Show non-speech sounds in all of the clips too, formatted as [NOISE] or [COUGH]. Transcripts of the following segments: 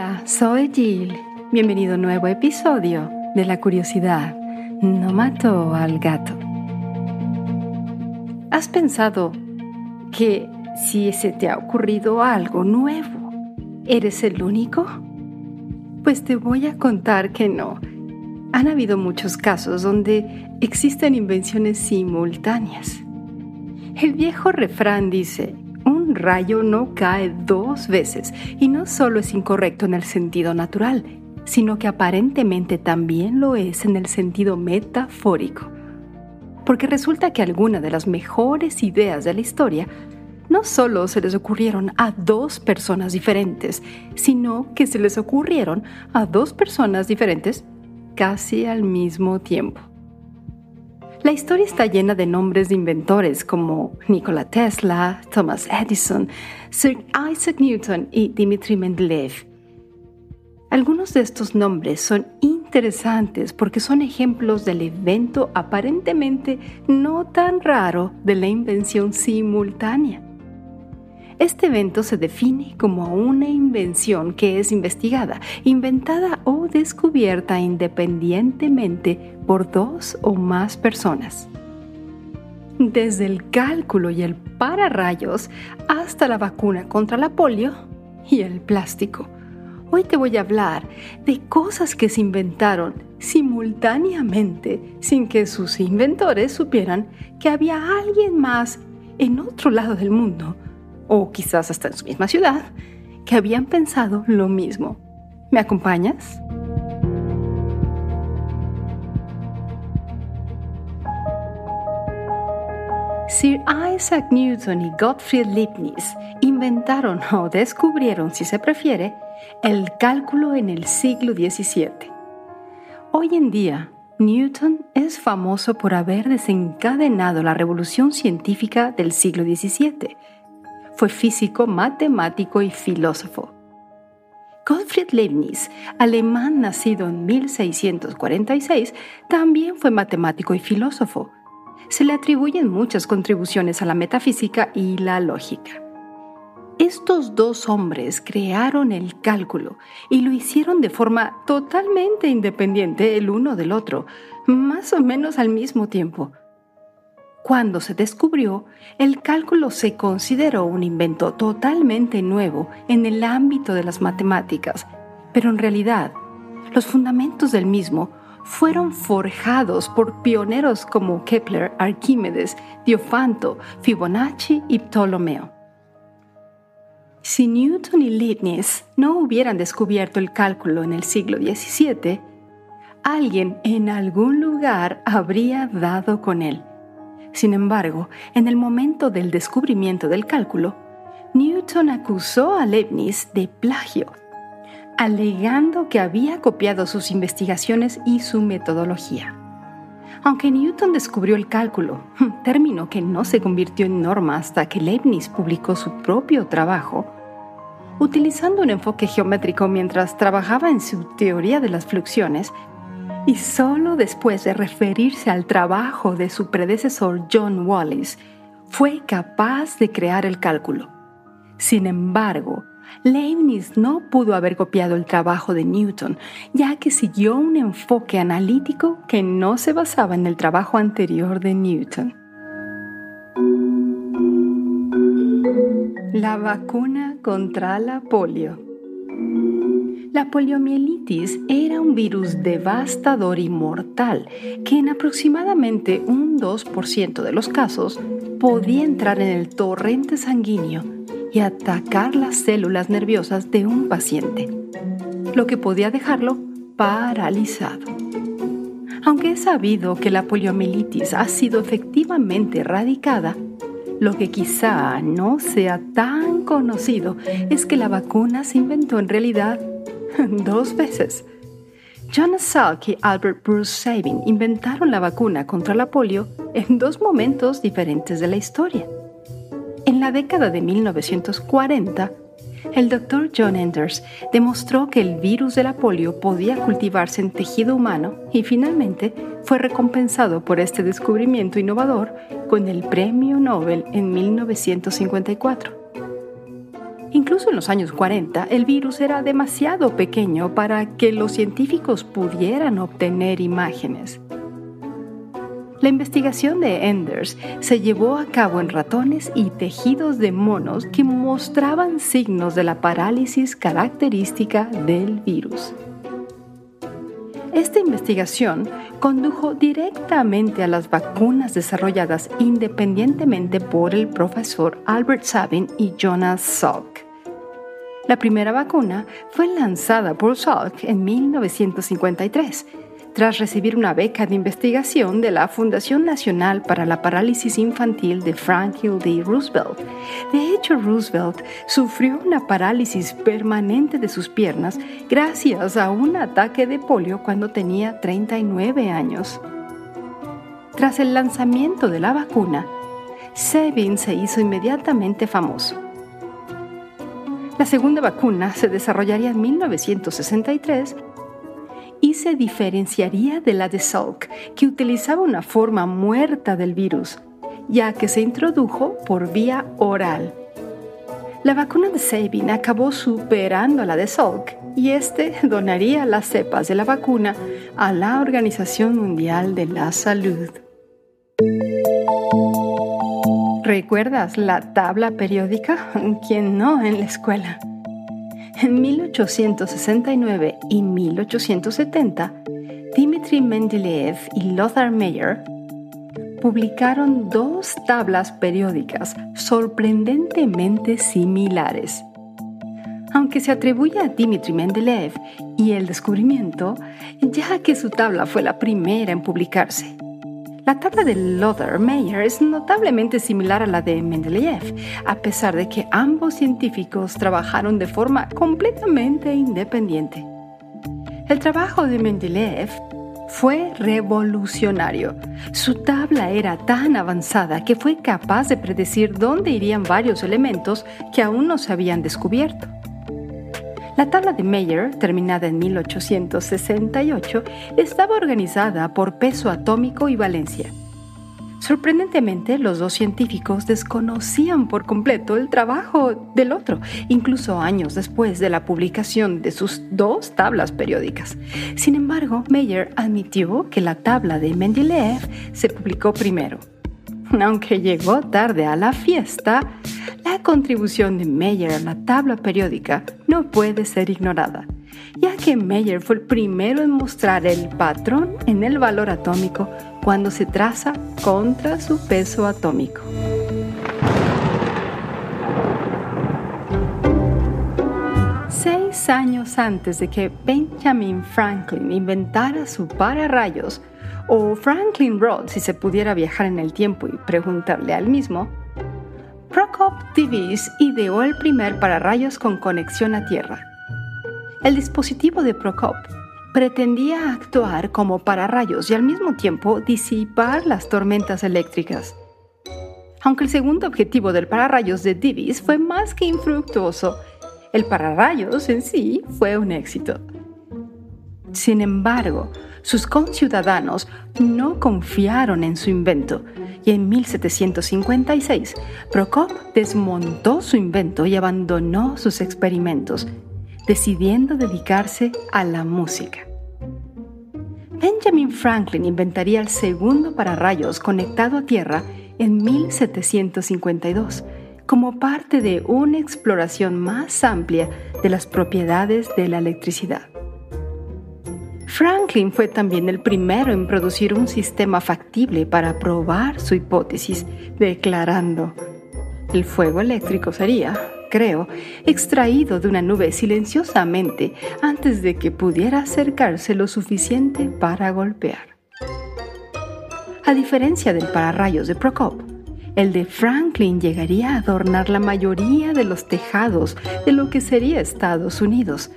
Hola, soy Jill. Bienvenido a un nuevo episodio de La curiosidad no mató al gato. ¿Has pensado que si se te ha ocurrido algo nuevo, eres el único? Pues te voy a contar que no. Han habido muchos casos donde existen invenciones simultáneas. El viejo refrán dice, rayo no cae dos veces y no solo es incorrecto en el sentido natural, sino que aparentemente también lo es en el sentido metafórico. Porque resulta que algunas de las mejores ideas de la historia no solo se les ocurrieron a dos personas diferentes, sino que se les ocurrieron a dos personas diferentes casi al mismo tiempo. La historia está llena de nombres de inventores como Nikola Tesla, Thomas Edison, Sir Isaac Newton y Dmitri Mendeleev. Algunos de estos nombres son interesantes porque son ejemplos del evento aparentemente no tan raro de la invención simultánea. Este evento se define como una invención que es investigada, inventada o descubierta independientemente por dos o más personas. Desde el cálculo y el pararrayos hasta la vacuna contra la polio y el plástico. Hoy te voy a hablar de cosas que se inventaron simultáneamente sin que sus inventores supieran que había alguien más en otro lado del mundo o quizás hasta en su misma ciudad, que habían pensado lo mismo. ¿Me acompañas? Sir Isaac Newton y Gottfried Leibniz inventaron [LAUGHS] o descubrieron, si se prefiere, el cálculo en el siglo XVII. Hoy en día, Newton es famoso por haber desencadenado la revolución científica del siglo XVII fue físico, matemático y filósofo. Gottfried Leibniz, alemán nacido en 1646, también fue matemático y filósofo. Se le atribuyen muchas contribuciones a la metafísica y la lógica. Estos dos hombres crearon el cálculo y lo hicieron de forma totalmente independiente el uno del otro, más o menos al mismo tiempo. Cuando se descubrió, el cálculo se consideró un invento totalmente nuevo en el ámbito de las matemáticas, pero en realidad los fundamentos del mismo fueron forjados por pioneros como Kepler, Arquímedes, Diofanto, Fibonacci y Ptolomeo. Si Newton y Leibniz no hubieran descubierto el cálculo en el siglo XVII, alguien en algún lugar habría dado con él sin embargo, en el momento del descubrimiento del cálculo, Newton acusó a Leibniz de plagio, alegando que había copiado sus investigaciones y su metodología. Aunque Newton descubrió el cálculo, [LAUGHS] término que no se convirtió en norma hasta que Leibniz publicó su propio trabajo, utilizando un enfoque geométrico mientras trabajaba en su teoría de las fluxiones, y solo después de referirse al trabajo de su predecesor John Wallis fue capaz de crear el cálculo. Sin embargo, Leibniz no pudo haber copiado el trabajo de Newton, ya que siguió un enfoque analítico que no se basaba en el trabajo anterior de Newton. La vacuna contra la polio. La poliomielitis era un virus devastador y mortal que en aproximadamente un 2% de los casos podía entrar en el torrente sanguíneo y atacar las células nerviosas de un paciente, lo que podía dejarlo paralizado. Aunque es sabido que la poliomielitis ha sido efectivamente erradicada, lo que quizá no sea tan conocido es que la vacuna se inventó en realidad [LAUGHS] dos veces. John Salk y Albert Bruce Sabin inventaron la vacuna contra la polio en dos momentos diferentes de la historia. En la década de 1940, el doctor John Enders demostró que el virus de la polio podía cultivarse en tejido humano y finalmente fue recompensado por este descubrimiento innovador con el Premio Nobel en 1954. Incluso en los años 40, el virus era demasiado pequeño para que los científicos pudieran obtener imágenes. La investigación de Enders se llevó a cabo en ratones y tejidos de monos que mostraban signos de la parálisis característica del virus. Esta investigación condujo directamente a las vacunas desarrolladas independientemente por el profesor Albert Sabin y Jonas Salk. La primera vacuna fue lanzada por Salk en 1953 tras recibir una beca de investigación de la Fundación Nacional para la Parálisis Infantil de Franklin D. Roosevelt. De hecho, Roosevelt sufrió una parálisis permanente de sus piernas gracias a un ataque de polio cuando tenía 39 años. Tras el lanzamiento de la vacuna, Sabin se hizo inmediatamente famoso. La segunda vacuna se desarrollaría en 1963 y se diferenciaría de la de Salk, que utilizaba una forma muerta del virus, ya que se introdujo por vía oral. La vacuna de Sabin acabó superando a la de Salk y este donaría las cepas de la vacuna a la Organización Mundial de la Salud. ¿Recuerdas la tabla periódica? ¿Quién no en la escuela? En 1869 y 1870, Dmitri Mendeleev y Lothar Meyer publicaron dos tablas periódicas sorprendentemente similares. Aunque se atribuye a Dmitri Mendeleev y el descubrimiento, ya que su tabla fue la primera en publicarse. La tabla de Lothar-Meyer es notablemente similar a la de Mendeleev, a pesar de que ambos científicos trabajaron de forma completamente independiente. El trabajo de Mendeleev fue revolucionario. Su tabla era tan avanzada que fue capaz de predecir dónde irían varios elementos que aún no se habían descubierto. La tabla de Meyer, terminada en 1868, estaba organizada por peso atómico y valencia. Sorprendentemente, los dos científicos desconocían por completo el trabajo del otro, incluso años después de la publicación de sus dos tablas periódicas. Sin embargo, Meyer admitió que la tabla de Mendeleev se publicó primero. [LAUGHS] Aunque llegó tarde a la fiesta, la contribución de Meyer a la tabla periódica no puede ser ignorada, ya que Meyer fue el primero en mostrar el patrón en el valor atómico cuando se traza contra su peso atómico. Seis años antes de que Benjamin Franklin inventara su pararrayos, o Franklin Road si se pudiera viajar en el tiempo y preguntarle al mismo, Prokop Divis ideó el primer pararrayos con conexión a tierra. El dispositivo de Prokop pretendía actuar como pararrayos y al mismo tiempo disipar las tormentas eléctricas. Aunque el segundo objetivo del pararrayos de Divis fue más que infructuoso, el pararrayos en sí fue un éxito. Sin embargo, sus conciudadanos no confiaron en su invento y en 1756 Prokop desmontó su invento y abandonó sus experimentos, decidiendo dedicarse a la música. Benjamin Franklin inventaría el segundo pararrayos conectado a tierra en 1752 como parte de una exploración más amplia de las propiedades de la electricidad. Franklin fue también el primero en producir un sistema factible para probar su hipótesis, declarando, el fuego eléctrico sería, creo, extraído de una nube silenciosamente antes de que pudiera acercarse lo suficiente para golpear. A diferencia del pararrayos de Prokop, el de Franklin llegaría a adornar la mayoría de los tejados de lo que sería Estados Unidos,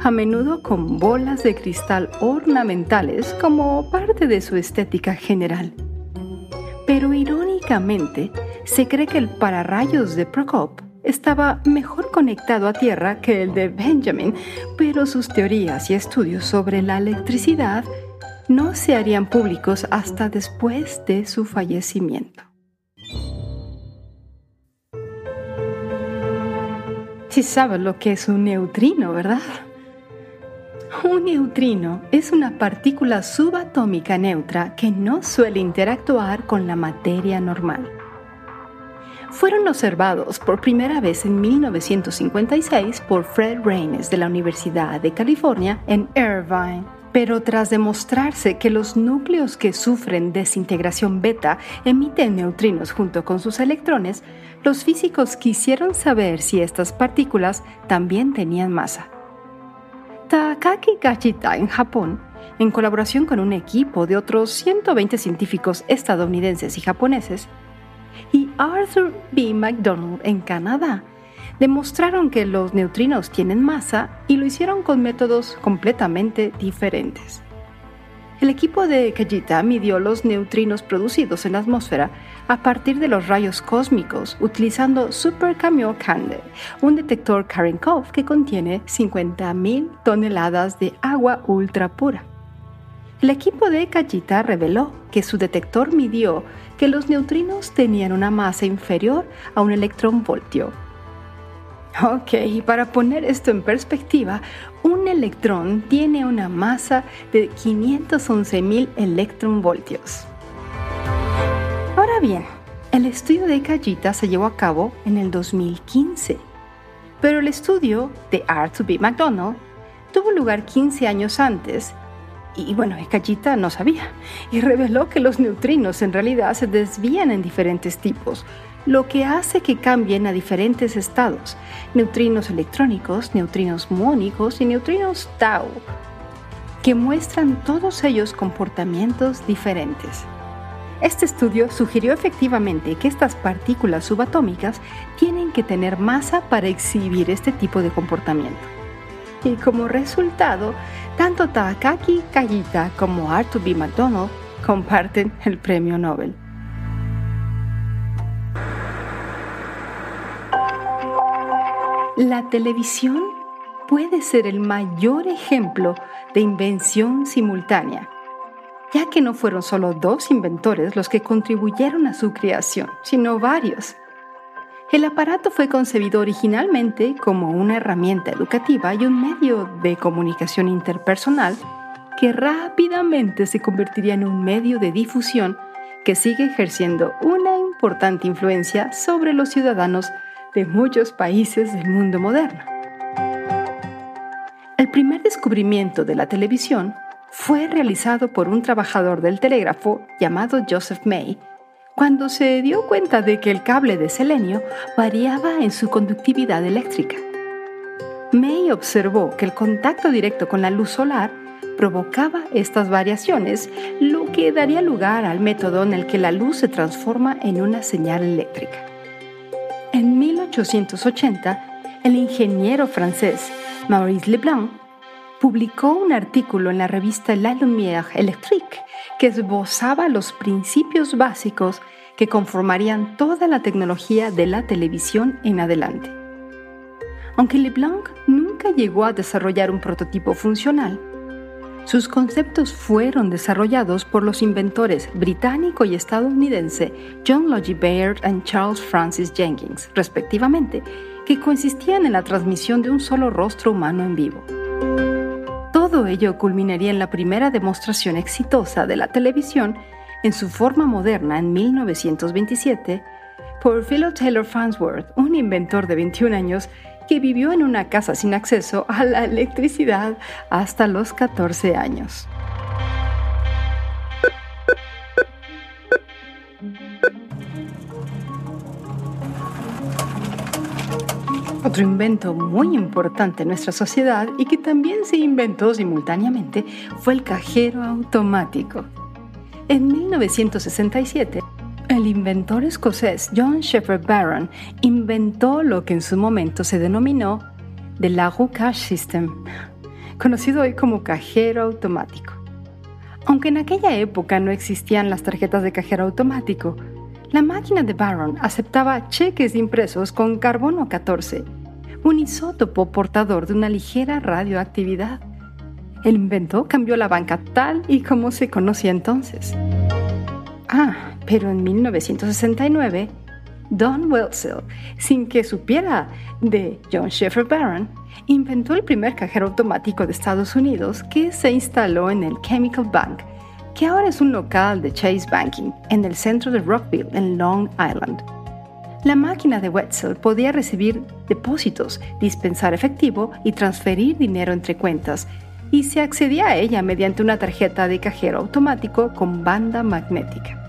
a menudo con bolas de cristal ornamentales como parte de su estética general. Pero irónicamente, se cree que el pararrayos de Prokop estaba mejor conectado a tierra que el de Benjamin, pero sus teorías y estudios sobre la electricidad no se harían públicos hasta después de su fallecimiento. Si sabes lo que es un neutrino, ¿verdad? Un neutrino es una partícula subatómica neutra que no suele interactuar con la materia normal. Fueron observados por primera vez en 1956 por Fred Raines de la Universidad de California en Irvine. Pero tras demostrarse que los núcleos que sufren desintegración beta emiten neutrinos junto con sus electrones, los físicos quisieron saber si estas partículas también tenían masa. Takaki Gachita en Japón, en colaboración con un equipo de otros 120 científicos estadounidenses y japoneses, y Arthur B. MacDonald en Canadá, demostraron que los neutrinos tienen masa y lo hicieron con métodos completamente diferentes. El equipo de Kajita midió los neutrinos producidos en la atmósfera a partir de los rayos cósmicos utilizando Super Cameo Candle, un detector Karenkov que contiene 50.000 toneladas de agua ultra pura. El equipo de Kajita reveló que su detector midió que los neutrinos tenían una masa inferior a un electronvoltio. Ok, para poner esto en perspectiva, un electrón tiene una masa de 511.000 electronvoltios. Bien, el estudio de Kajita se llevó a cabo en el 2015, pero el estudio de Arthur B. McDonald tuvo lugar 15 años antes y bueno, Kajita no sabía y reveló que los neutrinos en realidad se desvían en diferentes tipos, lo que hace que cambien a diferentes estados, neutrinos electrónicos, neutrinos muónicos y neutrinos tau, que muestran todos ellos comportamientos diferentes. Este estudio sugirió efectivamente que estas partículas subatómicas tienen que tener masa para exhibir este tipo de comportamiento. Y como resultado, tanto Takaki Kajita como Arthur B. McDonald comparten el premio Nobel. La televisión puede ser el mayor ejemplo de invención simultánea, ya que no fueron solo dos inventores los que contribuyeron a su creación, sino varios. El aparato fue concebido originalmente como una herramienta educativa y un medio de comunicación interpersonal que rápidamente se convertiría en un medio de difusión que sigue ejerciendo una importante influencia sobre los ciudadanos de muchos países del mundo moderno. El primer descubrimiento de la televisión fue realizado por un trabajador del telégrafo llamado Joseph May cuando se dio cuenta de que el cable de selenio variaba en su conductividad eléctrica. May observó que el contacto directo con la luz solar provocaba estas variaciones, lo que daría lugar al método en el que la luz se transforma en una señal eléctrica. En 1880, el ingeniero francés Maurice Leblanc publicó un artículo en la revista La Lumière Électrique que esbozaba los principios básicos que conformarían toda la tecnología de la televisión en adelante. Aunque Leblanc nunca llegó a desarrollar un prototipo funcional, sus conceptos fueron desarrollados por los inventores británico y estadounidense John Logie Baird y Charles Francis Jenkins, respectivamente, que consistían en la transmisión de un solo rostro humano en vivo. Todo ello culminaría en la primera demostración exitosa de la televisión en su forma moderna en 1927 por Philo Taylor Farnsworth, un inventor de 21 años que vivió en una casa sin acceso a la electricidad hasta los 14 años. Otro invento muy importante en nuestra sociedad y que también se inventó simultáneamente fue el cajero automático. En 1967, el inventor escocés John Shepherd Barron inventó lo que en su momento se denominó The Lago Cash System, conocido hoy como cajero automático. Aunque en aquella época no existían las tarjetas de cajero automático, la máquina de Barron aceptaba cheques impresos con carbono 14, un isótopo portador de una ligera radioactividad. El invento cambió la banca tal y como se conocía entonces. Ah, pero en 1969, Don Wetzel, sin que supiera de John Sheffer Barron, inventó el primer cajero automático de Estados Unidos que se instaló en el Chemical Bank, que ahora es un local de Chase Banking en el centro de Rockville, en Long Island. La máquina de Wetzel podía recibir depósitos, dispensar efectivo y transferir dinero entre cuentas, y se accedía a ella mediante una tarjeta de cajero automático con banda magnética.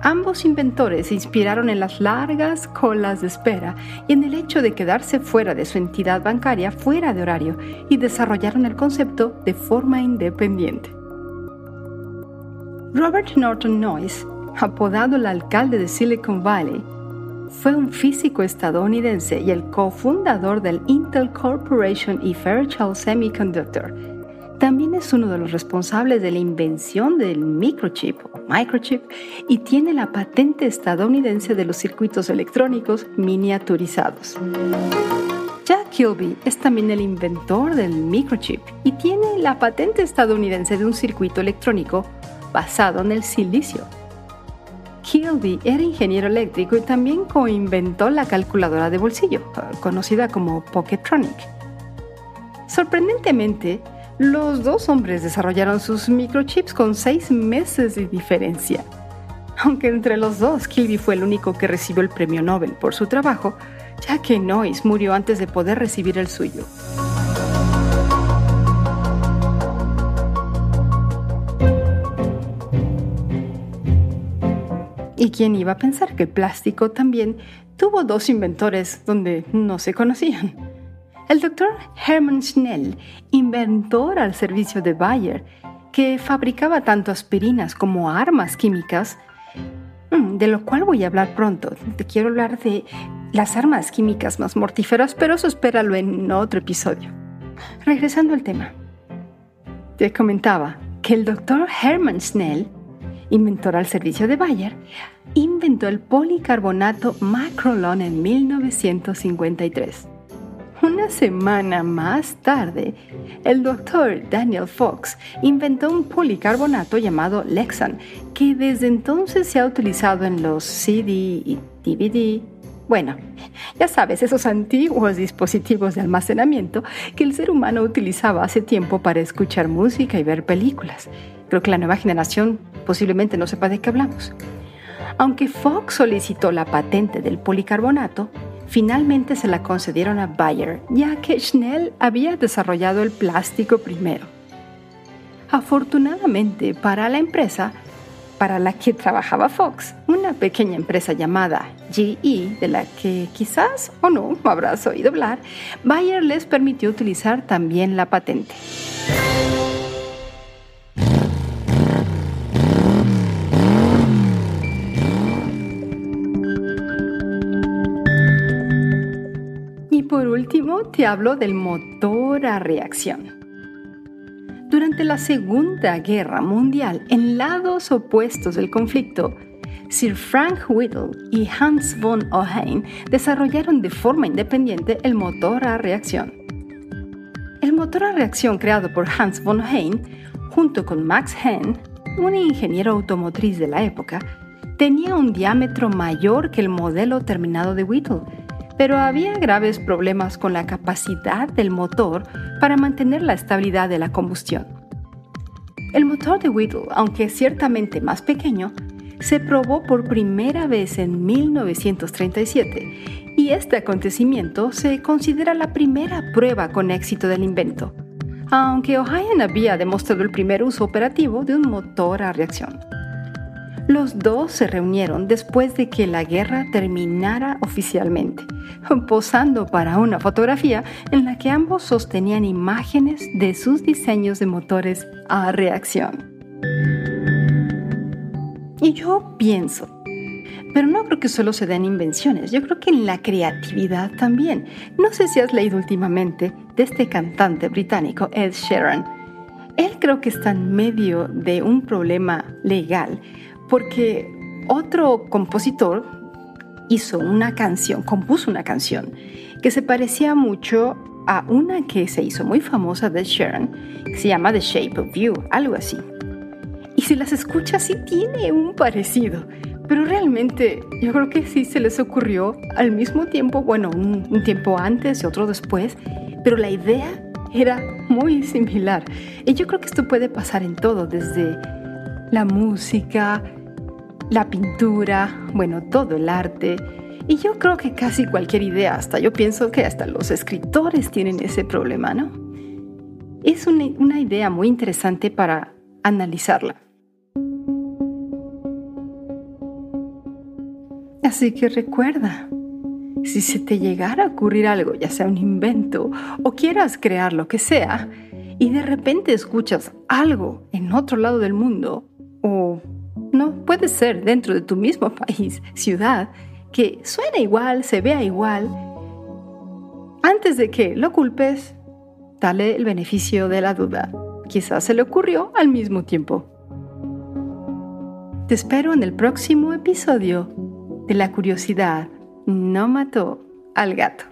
Ambos inventores se inspiraron en las largas colas de espera y en el hecho de quedarse fuera de su entidad bancaria fuera de horario y desarrollaron el concepto de forma independiente. Robert Norton Noyce, apodado el alcalde de Silicon Valley, fue un físico estadounidense y el cofundador del Intel Corporation y Fairchild Semiconductor. También es uno de los responsables de la invención del microchip o microchip y tiene la patente estadounidense de los circuitos electrónicos miniaturizados. Jack Kilby es también el inventor del microchip y tiene la patente estadounidense de un circuito electrónico basado en el silicio Kilby era ingeniero eléctrico y también coinventó la calculadora de bolsillo, conocida como Pockettronic. Sorprendentemente, los dos hombres desarrollaron sus microchips con seis meses de diferencia. Aunque entre los dos, Kilby fue el único que recibió el premio Nobel por su trabajo, ya que Noyce murió antes de poder recibir el suyo. ¿Y quién iba a pensar que el plástico también tuvo dos inventores donde no se conocían? El doctor Hermann Schnell, inventor al servicio de Bayer, que fabricaba tanto aspirinas como armas químicas, mm, de lo cual voy a hablar pronto. Te quiero hablar de las armas químicas más mortíferas, pero eso espéralo en otro episodio. Regresando al tema. Te comentaba que el doctor Hermann Schnell inventor al servicio de Bayer, inventó el policarbonato Macrolon en 1953. Una semana más tarde, el doctor Daniel Fox inventó un policarbonato llamado Lexan, que desde entonces se ha utilizado en los CD y DVD. Bueno, ya sabes, esos antiguos dispositivos de almacenamiento que el ser humano utilizaba hace tiempo para escuchar música y ver películas. Creo que la nueva generación posiblemente no sepa de qué hablamos. Aunque Fox solicitó la patente del policarbonato, finalmente se la concedieron a Bayer, ya que Schnell había desarrollado el plástico primero. Afortunadamente para la empresa para la que trabajaba Fox, una pequeña empresa llamada GE, de la que quizás o no habrás oído hablar, Bayer les permitió utilizar también la patente. Último, te hablo del motor a reacción. Durante la Segunda Guerra Mundial, en lados opuestos del conflicto, Sir Frank Whittle y Hans von Ohain desarrollaron de forma independiente el motor a reacción. El motor a reacción creado por Hans von Ohain, junto con Max Henn, un ingeniero automotriz de la época, tenía un diámetro mayor que el modelo terminado de Whittle, pero había graves problemas con la capacidad del motor para mantener la estabilidad de la combustión. El motor de Whittle, aunque ciertamente más pequeño, se probó por primera vez en 1937 y este acontecimiento se considera la primera prueba con éxito del invento, aunque Ohio había demostrado el primer uso operativo de un motor a reacción. Los dos se reunieron después de que la guerra terminara oficialmente, posando para una fotografía en la que ambos sostenían imágenes de sus diseños de motores a reacción. Y yo pienso, pero no creo que solo se den invenciones, yo creo que en la creatividad también. No sé si has leído últimamente de este cantante británico, Ed Sheeran. Él creo que está en medio de un problema legal porque otro compositor hizo una canción, compuso una canción que se parecía mucho a una que se hizo muy famosa de Sharon, que se llama The Shape of You, algo así. Y si las escuchas, sí tiene un parecido, Pero realmente yo creo que sí se les ocurrió al mismo tiempo, bueno, un, tiempo antes y otro después, pero la idea era muy similar. Y yo creo que esto puede pasar en todo, desde la música, la pintura, bueno, todo el arte. Y yo creo que casi cualquier idea, hasta yo pienso que hasta los escritores tienen ese problema, ¿no? Es una, idea muy interesante para analizarla. Así que recuerda, si se te llegara a ocurrir algo, ya sea un invento o quieras crear lo que sea, y de repente escuchas algo en otro lado del mundo, o no, puede ser dentro de tu mismo [LAUGHS] país, ciudad, que suena igual, se vea igual, antes de que lo culpes, dale el beneficio de la duda. Quizás se le ocurrió al mismo tiempo. Te espero en el próximo episodio de la curiosidad no mató al gato.